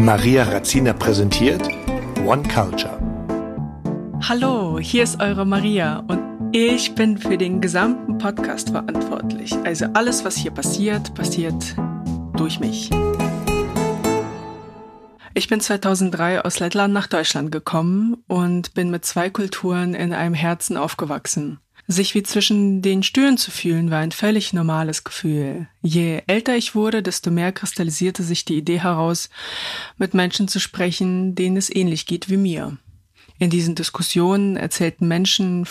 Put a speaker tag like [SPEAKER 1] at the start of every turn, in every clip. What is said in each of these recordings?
[SPEAKER 1] Maria Razzina präsentiert One Culture.
[SPEAKER 2] Hallo, hier ist eure Maria und ich bin für den gesamten Podcast verantwortlich. Also alles, was hier passiert, passiert durch mich. Ich bin 2003 aus Lettland nach Deutschland gekommen und bin mit zwei Kulturen in einem Herzen aufgewachsen. Sich wie zwischen den Stühlen zu fühlen, war ein völlig normales Gefühl. Je älter ich wurde, desto mehr kristallisierte sich die Idee heraus, mit Menschen zu sprechen, denen es ähnlich geht wie mir. In diesen Diskussionen erzählten Menschen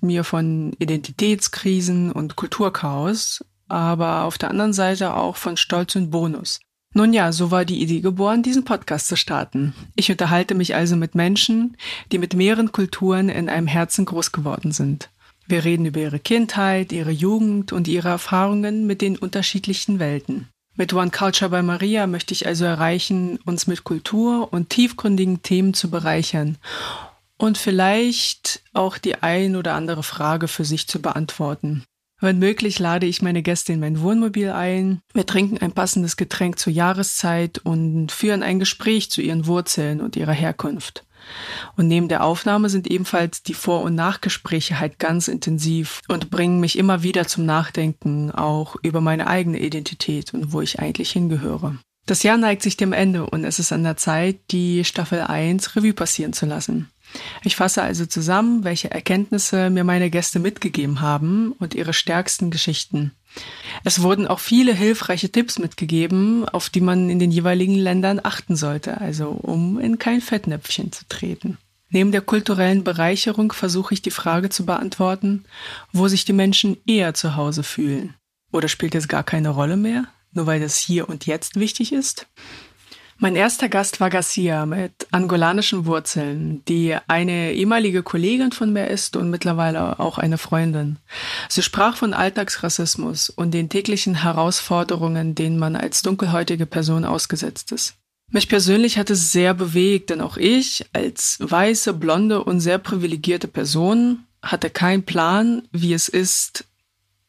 [SPEAKER 2] mir von Identitätskrisen und Kulturchaos, aber auf der anderen Seite auch von Stolz und Bonus. Nun ja, so war die Idee geboren, diesen Podcast zu starten. Ich unterhalte mich also mit Menschen, die mit mehreren Kulturen in einem Herzen groß geworden sind. Wir reden über ihre Kindheit, ihre Jugend und ihre Erfahrungen mit den unterschiedlichen Welten. Mit One Culture bei Maria möchte ich also erreichen, uns mit Kultur und tiefgründigen Themen zu bereichern und vielleicht auch die ein oder andere Frage für sich zu beantworten. Wenn möglich, lade ich meine Gäste in mein Wohnmobil ein. Wir trinken ein passendes Getränk zur Jahreszeit und führen ein Gespräch zu ihren Wurzeln und ihrer Herkunft. Und neben der Aufnahme sind ebenfalls die Vor- und Nachgespräche halt ganz intensiv und bringen mich immer wieder zum Nachdenken auch über meine eigene Identität und wo ich eigentlich hingehöre. Das Jahr neigt sich dem Ende und es ist an der Zeit, die Staffel 1 Revue passieren zu lassen. Ich fasse also zusammen, welche Erkenntnisse mir meine Gäste mitgegeben haben und ihre stärksten Geschichten. Es wurden auch viele hilfreiche Tipps mitgegeben, auf die man in den jeweiligen Ländern achten sollte, also um in kein Fettnäpfchen zu treten. Neben der kulturellen Bereicherung versuche ich die Frage zu beantworten, wo sich die Menschen eher zu Hause fühlen. Oder spielt es gar keine Rolle mehr, nur weil das hier und jetzt wichtig ist? Mein erster Gast war Garcia mit angolanischen Wurzeln, die eine ehemalige Kollegin von mir ist und mittlerweile auch eine Freundin. Sie sprach von Alltagsrassismus und den täglichen Herausforderungen, denen man als dunkelhäutige Person ausgesetzt ist. Mich persönlich hat es sehr bewegt, denn auch ich als weiße, blonde und sehr privilegierte Person hatte keinen Plan, wie es ist,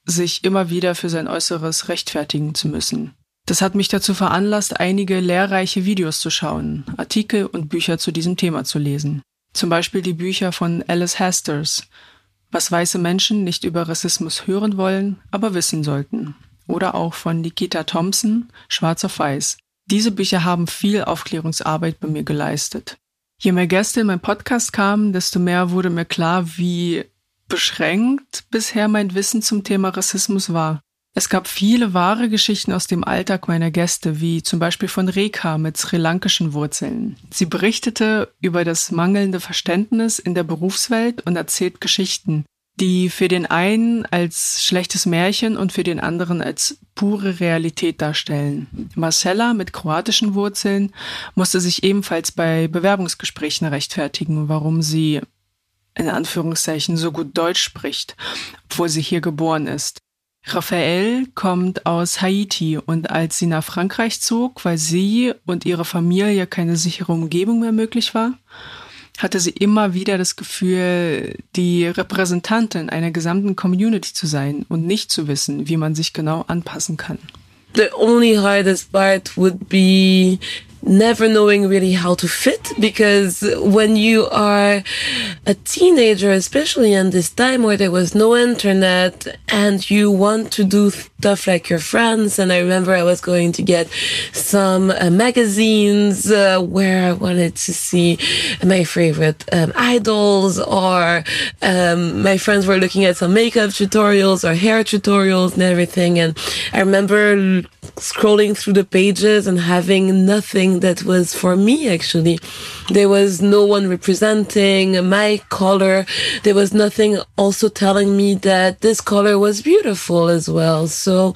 [SPEAKER 2] sich immer wieder für sein Äußeres rechtfertigen zu müssen. Das hat mich dazu veranlasst, einige lehrreiche Videos zu schauen, Artikel und Bücher zu diesem Thema zu lesen. Zum Beispiel die Bücher von Alice Hasters, was weiße Menschen nicht über Rassismus hören wollen, aber wissen sollten. Oder auch von Nikita Thompson, Schwarz auf Weiß. Diese Bücher haben viel Aufklärungsarbeit bei mir geleistet. Je mehr Gäste in meinen Podcast kamen, desto mehr wurde mir klar, wie beschränkt bisher mein Wissen zum Thema Rassismus war. Es gab viele wahre Geschichten aus dem Alltag meiner Gäste, wie zum Beispiel von Reka mit sri lankischen Wurzeln. Sie berichtete über das mangelnde Verständnis in der Berufswelt und erzählt Geschichten, die für den einen als schlechtes Märchen und für den anderen als pure Realität darstellen. Marcella mit kroatischen Wurzeln musste sich ebenfalls bei Bewerbungsgesprächen rechtfertigen, warum sie in Anführungszeichen so gut Deutsch spricht, obwohl sie hier geboren ist. Raphael kommt aus Haiti und als sie nach Frankreich zog, weil sie und ihre Familie keine sichere Umgebung mehr möglich war, hatte sie immer wieder das Gefühl, die Repräsentantin einer gesamten Community zu sein und nicht zu wissen, wie man sich genau anpassen kann.
[SPEAKER 3] The only hardest part would be never knowing really how to fit because when you are a teenager, especially in this time where there was no internet and you want to do stuff like your friends. And I remember I was going to get some uh, magazines uh, where I wanted to see my favorite um, idols or um, my friends were looking at some makeup tutorials or hair tutorials and everything. And I remember scrolling through the pages and having nothing that was for me actually. There was no one representing my color. There was nothing also telling me that this color was beautiful as well. So so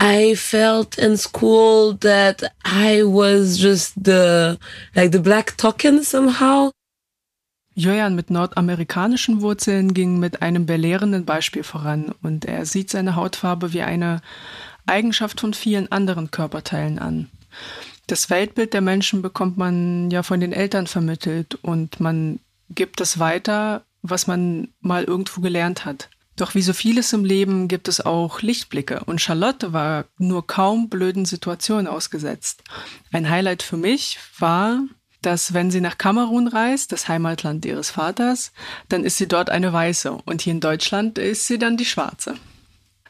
[SPEAKER 3] I felt in school that I was just the, like the black token somehow.
[SPEAKER 2] Jojan mit nordamerikanischen Wurzeln ging mit einem belehrenden Beispiel voran und er sieht seine Hautfarbe wie eine Eigenschaft von vielen anderen Körperteilen an. Das Weltbild der Menschen bekommt man ja von den Eltern vermittelt und man gibt es weiter, was man mal irgendwo gelernt hat. Doch wie so vieles im Leben gibt es auch Lichtblicke und Charlotte war nur kaum blöden Situationen ausgesetzt. Ein Highlight für mich war, dass wenn sie nach Kamerun reist, das Heimatland ihres Vaters, dann ist sie dort eine Weiße und hier in Deutschland ist sie dann die Schwarze.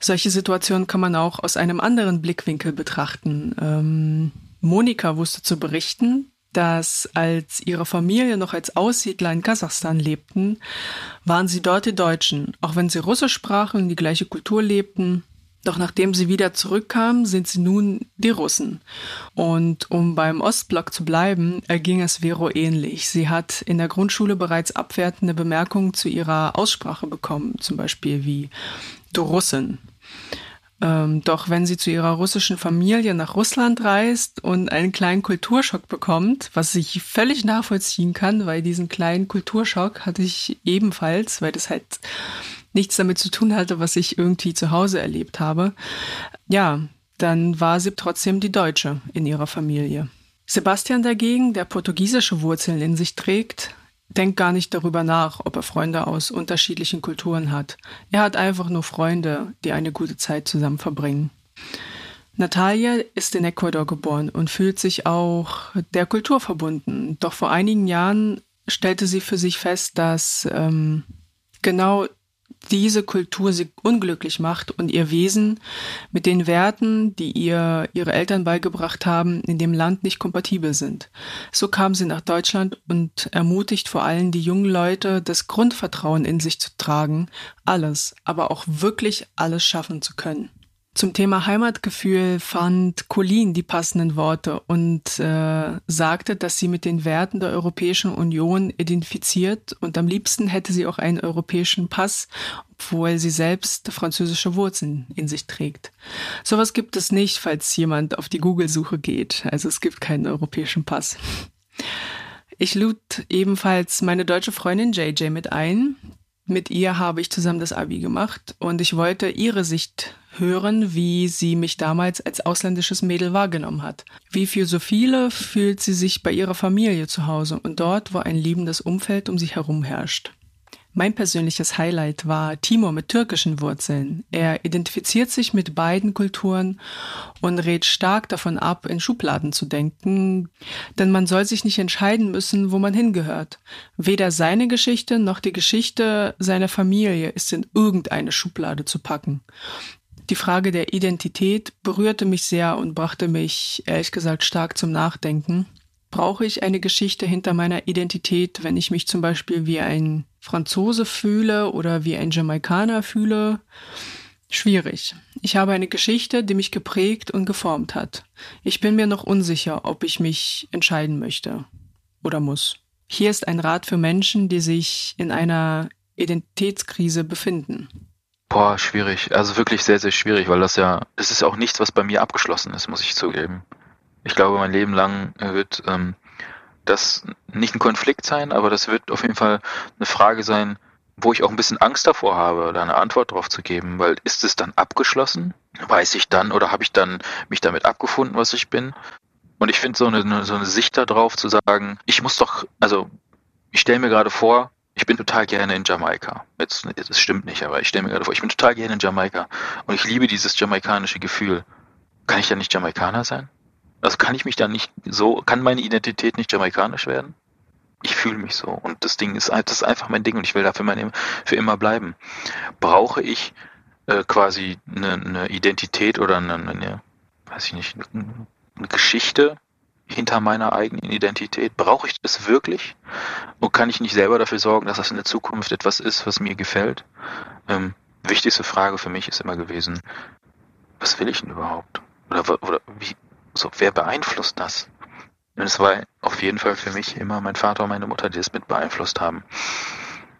[SPEAKER 2] Solche Situationen kann man auch aus einem anderen Blickwinkel betrachten. Ähm, Monika wusste zu berichten, dass als ihre Familie noch als Aussiedler in Kasachstan lebten, waren sie dort die Deutschen, auch wenn sie Russisch sprachen und die gleiche Kultur lebten. Doch nachdem sie wieder zurückkamen, sind sie nun die Russen. Und um beim Ostblock zu bleiben, erging es Vero ähnlich. Sie hat in der Grundschule bereits abwertende Bemerkungen zu ihrer Aussprache bekommen, zum Beispiel wie du Russin. Ähm, doch wenn sie zu ihrer russischen Familie nach Russland reist und einen kleinen Kulturschock bekommt, was ich völlig nachvollziehen kann, weil diesen kleinen Kulturschock hatte ich ebenfalls, weil das halt nichts damit zu tun hatte, was ich irgendwie zu Hause erlebt habe, ja, dann war sie trotzdem die Deutsche in ihrer Familie. Sebastian dagegen, der portugiesische Wurzeln in sich trägt, denkt gar nicht darüber nach, ob er Freunde aus unterschiedlichen Kulturen hat. Er hat einfach nur Freunde, die eine gute Zeit zusammen verbringen. Natalia ist in Ecuador geboren und fühlt sich auch der Kultur verbunden. Doch vor einigen Jahren stellte sie für sich fest, dass ähm, genau diese Kultur sie unglücklich macht und ihr Wesen mit den Werten, die ihr ihre Eltern beigebracht haben, in dem Land nicht kompatibel sind. So kam sie nach Deutschland und ermutigt vor allem die jungen Leute, das Grundvertrauen in sich zu tragen, alles, aber auch wirklich alles schaffen zu können. Zum Thema Heimatgefühl fand Colin die passenden Worte und äh, sagte, dass sie mit den Werten der Europäischen Union identifiziert und am liebsten hätte sie auch einen europäischen Pass, obwohl sie selbst französische Wurzeln in sich trägt. Sowas gibt es nicht, falls jemand auf die Google-Suche geht. Also es gibt keinen europäischen Pass. Ich lud ebenfalls meine deutsche Freundin JJ mit ein. Mit ihr habe ich zusammen das Abi gemacht und ich wollte ihre Sicht hören, wie sie mich damals als ausländisches Mädel wahrgenommen hat. Wie für so viele fühlt sie sich bei ihrer Familie zu Hause und dort, wo ein liebendes Umfeld um sie herum herrscht. Mein persönliches Highlight war Timur mit türkischen Wurzeln. Er identifiziert sich mit beiden Kulturen und rät stark davon ab, in Schubladen zu denken, denn man soll sich nicht entscheiden müssen, wo man hingehört. Weder seine Geschichte noch die Geschichte seiner Familie ist in irgendeine Schublade zu packen. Die Frage der Identität berührte mich sehr und brachte mich, ehrlich gesagt, stark zum Nachdenken. Brauche ich eine Geschichte hinter meiner Identität, wenn ich mich zum Beispiel wie ein Franzose fühle oder wie ein Jamaikaner fühle? Schwierig. Ich habe eine Geschichte, die mich geprägt und geformt hat. Ich bin mir noch unsicher, ob ich mich entscheiden möchte oder muss. Hier ist ein Rat für Menschen, die sich in einer Identitätskrise befinden.
[SPEAKER 4] Boah, schwierig. Also wirklich sehr, sehr schwierig, weil das ja, es ist auch nichts, was bei mir abgeschlossen ist, muss ich zugeben. Ich glaube, mein Leben lang wird ähm, das nicht ein Konflikt sein, aber das wird auf jeden Fall eine Frage sein, wo ich auch ein bisschen Angst davor habe, da eine Antwort drauf zu geben, weil ist es dann abgeschlossen? Weiß ich dann oder habe ich dann mich damit abgefunden, was ich bin? Und ich finde so eine, so eine Sicht darauf zu sagen, ich muss doch, also ich stelle mir gerade vor, ich bin total gerne in Jamaika. Jetzt, das stimmt nicht, aber ich stelle mir gerade vor, ich bin total gerne in Jamaika und ich liebe dieses jamaikanische Gefühl. Kann ich dann nicht Jamaikaner sein? Also kann ich mich dann nicht so, kann meine Identität nicht jamaikanisch werden? Ich fühle mich so und das Ding ist, das ist einfach mein Ding und ich will dafür mein, für immer bleiben. Brauche ich äh, quasi eine, eine Identität oder eine, eine, weiß ich nicht, eine, eine Geschichte, hinter meiner eigenen Identität? Brauche ich das wirklich? Und kann ich nicht selber dafür sorgen, dass das in der Zukunft etwas ist, was mir gefällt? Ähm, wichtigste Frage für mich ist immer gewesen, was will ich denn überhaupt? Oder, oder wie, so, wer beeinflusst das? Und es war auf jeden Fall für mich immer mein Vater und meine Mutter, die es mit beeinflusst haben.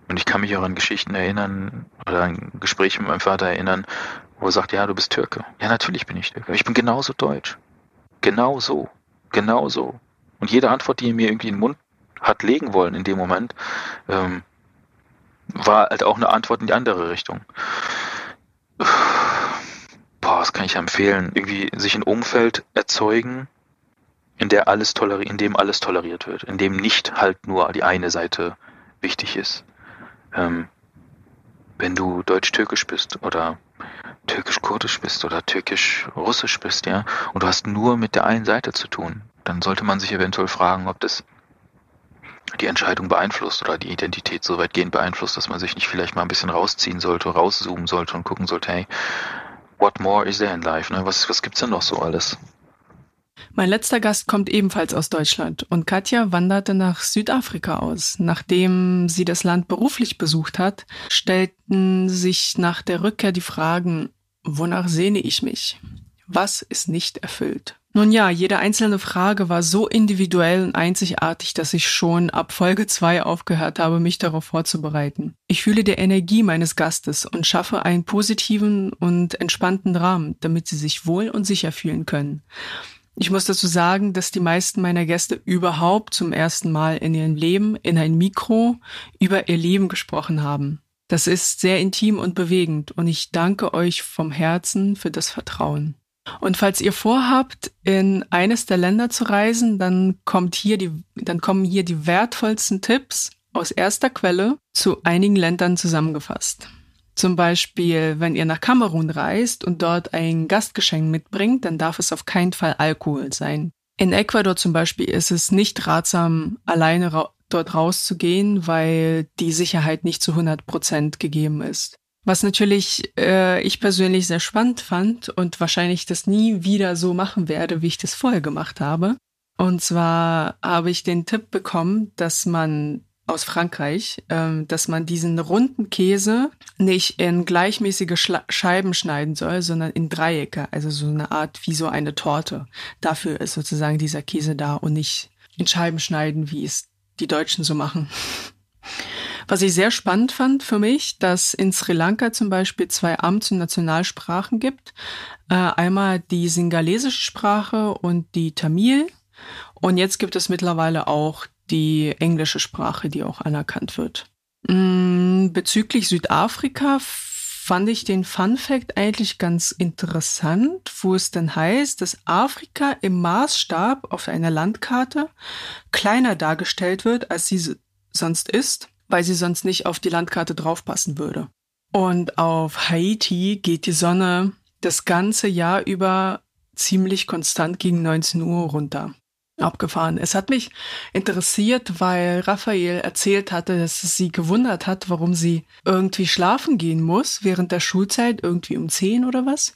[SPEAKER 4] Und ich kann mich auch an Geschichten erinnern oder an Gespräche mit meinem Vater erinnern, wo er sagt, ja, du bist Türke. Ja, natürlich bin ich Türke. Ich bin genauso deutsch. Genau so. Genau so. Und jede Antwort, die er mir irgendwie in den Mund hat legen wollen in dem Moment, ähm, war halt auch eine Antwort in die andere Richtung. Boah, was kann ich empfehlen? Irgendwie sich ein Umfeld erzeugen, in der alles in dem alles toleriert wird, in dem nicht halt nur die eine Seite wichtig ist. Ähm, wenn du deutsch-türkisch bist oder türkisch-kurdisch bist oder türkisch-russisch bist, ja, und du hast nur mit der einen Seite zu tun, dann sollte man sich eventuell fragen, ob das die Entscheidung beeinflusst oder die Identität so weitgehend beeinflusst, dass man sich nicht vielleicht mal ein bisschen rausziehen sollte, rauszoomen sollte und gucken sollte, hey, what more is there in life? Ne? Was, was gibt's denn noch so alles?
[SPEAKER 2] Mein letzter Gast kommt ebenfalls aus Deutschland und Katja wanderte nach Südafrika aus. Nachdem sie das Land beruflich besucht hat, stellten sich nach der Rückkehr die Fragen, wonach sehne ich mich? Was ist nicht erfüllt? Nun ja, jede einzelne Frage war so individuell und einzigartig, dass ich schon ab Folge 2 aufgehört habe, mich darauf vorzubereiten. Ich fühle die Energie meines Gastes und schaffe einen positiven und entspannten Rahmen, damit sie sich wohl und sicher fühlen können. Ich muss dazu sagen, dass die meisten meiner Gäste überhaupt zum ersten Mal in ihrem Leben in ein Mikro über ihr Leben gesprochen haben. Das ist sehr intim und bewegend und ich danke euch vom Herzen für das Vertrauen. Und falls ihr vorhabt, in eines der Länder zu reisen, dann kommt hier die, dann kommen hier die wertvollsten Tipps aus erster Quelle zu einigen Ländern zusammengefasst. Zum Beispiel, wenn ihr nach Kamerun reist und dort ein Gastgeschenk mitbringt, dann darf es auf keinen Fall Alkohol sein. In Ecuador zum Beispiel ist es nicht ratsam, alleine dort rauszugehen, weil die Sicherheit nicht zu 100 Prozent gegeben ist. Was natürlich äh, ich persönlich sehr spannend fand und wahrscheinlich das nie wieder so machen werde, wie ich das vorher gemacht habe. Und zwar habe ich den Tipp bekommen, dass man aus Frankreich, ähm, dass man diesen runden Käse nicht in gleichmäßige Schla Scheiben schneiden soll, sondern in Dreiecke, also so eine Art wie so eine Torte. Dafür ist sozusagen dieser Käse da und nicht in Scheiben schneiden, wie es die Deutschen so machen. Was ich sehr spannend fand für mich, dass in Sri Lanka zum Beispiel zwei Amts- und Nationalsprachen gibt. Äh, einmal die singalesische Sprache und die Tamil. Und jetzt gibt es mittlerweile auch die englische Sprache, die auch anerkannt wird. Mm, bezüglich Südafrika fand ich den Fun Fact eigentlich ganz interessant, wo es denn heißt, dass Afrika im Maßstab auf einer Landkarte kleiner dargestellt wird, als sie sonst ist, weil sie sonst nicht auf die Landkarte draufpassen würde. Und auf Haiti geht die Sonne das ganze Jahr über ziemlich konstant gegen 19 Uhr runter abgefahren. Es hat mich interessiert, weil Raphael erzählt hatte, dass es sie gewundert hat, warum sie irgendwie schlafen gehen muss während der Schulzeit, irgendwie um zehn oder was.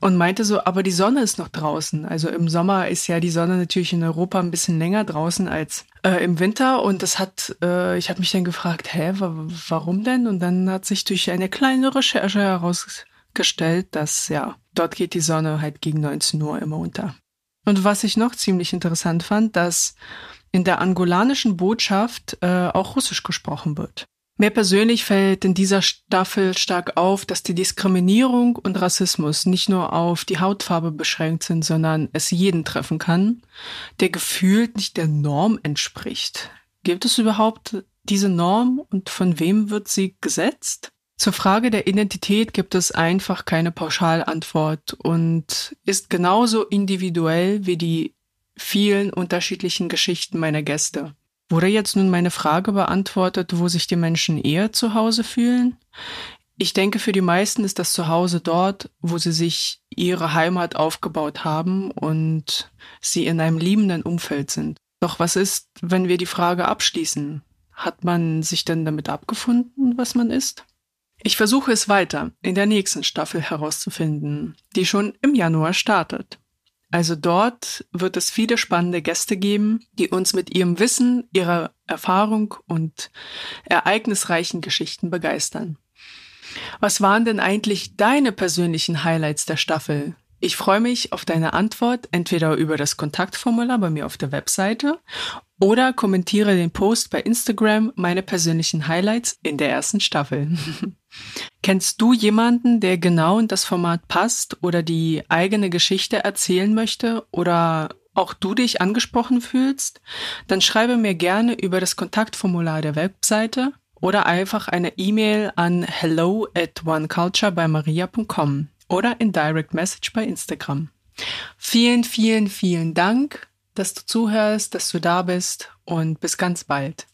[SPEAKER 2] Und meinte so, aber die Sonne ist noch draußen. Also im Sommer ist ja die Sonne natürlich in Europa ein bisschen länger draußen als äh, im Winter. Und das hat, äh, ich habe mich dann gefragt, hä, warum denn? Und dann hat sich durch eine kleine Recherche herausgestellt, dass ja, dort geht die Sonne halt gegen 19 Uhr immer unter. Und was ich noch ziemlich interessant fand, dass in der angolanischen Botschaft äh, auch Russisch gesprochen wird. Mir persönlich fällt in dieser Staffel stark auf, dass die Diskriminierung und Rassismus nicht nur auf die Hautfarbe beschränkt sind, sondern es jeden treffen kann, der gefühlt nicht der Norm entspricht. Gibt es überhaupt diese Norm und von wem wird sie gesetzt? Zur Frage der Identität gibt es einfach keine Pauschalantwort und ist genauso individuell wie die vielen unterschiedlichen Geschichten meiner Gäste. Wurde jetzt nun meine Frage beantwortet, wo sich die Menschen eher zu Hause fühlen? Ich denke, für die meisten ist das Zuhause dort, wo sie sich ihre Heimat aufgebaut haben und sie in einem liebenden Umfeld sind. Doch was ist, wenn wir die Frage abschließen? Hat man sich denn damit abgefunden, was man ist? Ich versuche es weiter in der nächsten Staffel herauszufinden, die schon im Januar startet. Also dort wird es viele spannende Gäste geben, die uns mit ihrem Wissen, ihrer Erfahrung und ereignisreichen Geschichten begeistern. Was waren denn eigentlich deine persönlichen Highlights der Staffel? Ich freue mich auf deine Antwort entweder über das Kontaktformular bei mir auf der Webseite oder kommentiere den Post bei Instagram meine persönlichen Highlights in der ersten Staffel. Kennst du jemanden, der genau in das Format passt oder die eigene Geschichte erzählen möchte oder auch du dich angesprochen fühlst? Dann schreibe mir gerne über das Kontaktformular der Webseite oder einfach eine E-Mail an hello at oneculture bei maria.com oder in Direct Message bei Instagram. Vielen, vielen, vielen Dank dass du zuhörst, dass du da bist und bis ganz bald.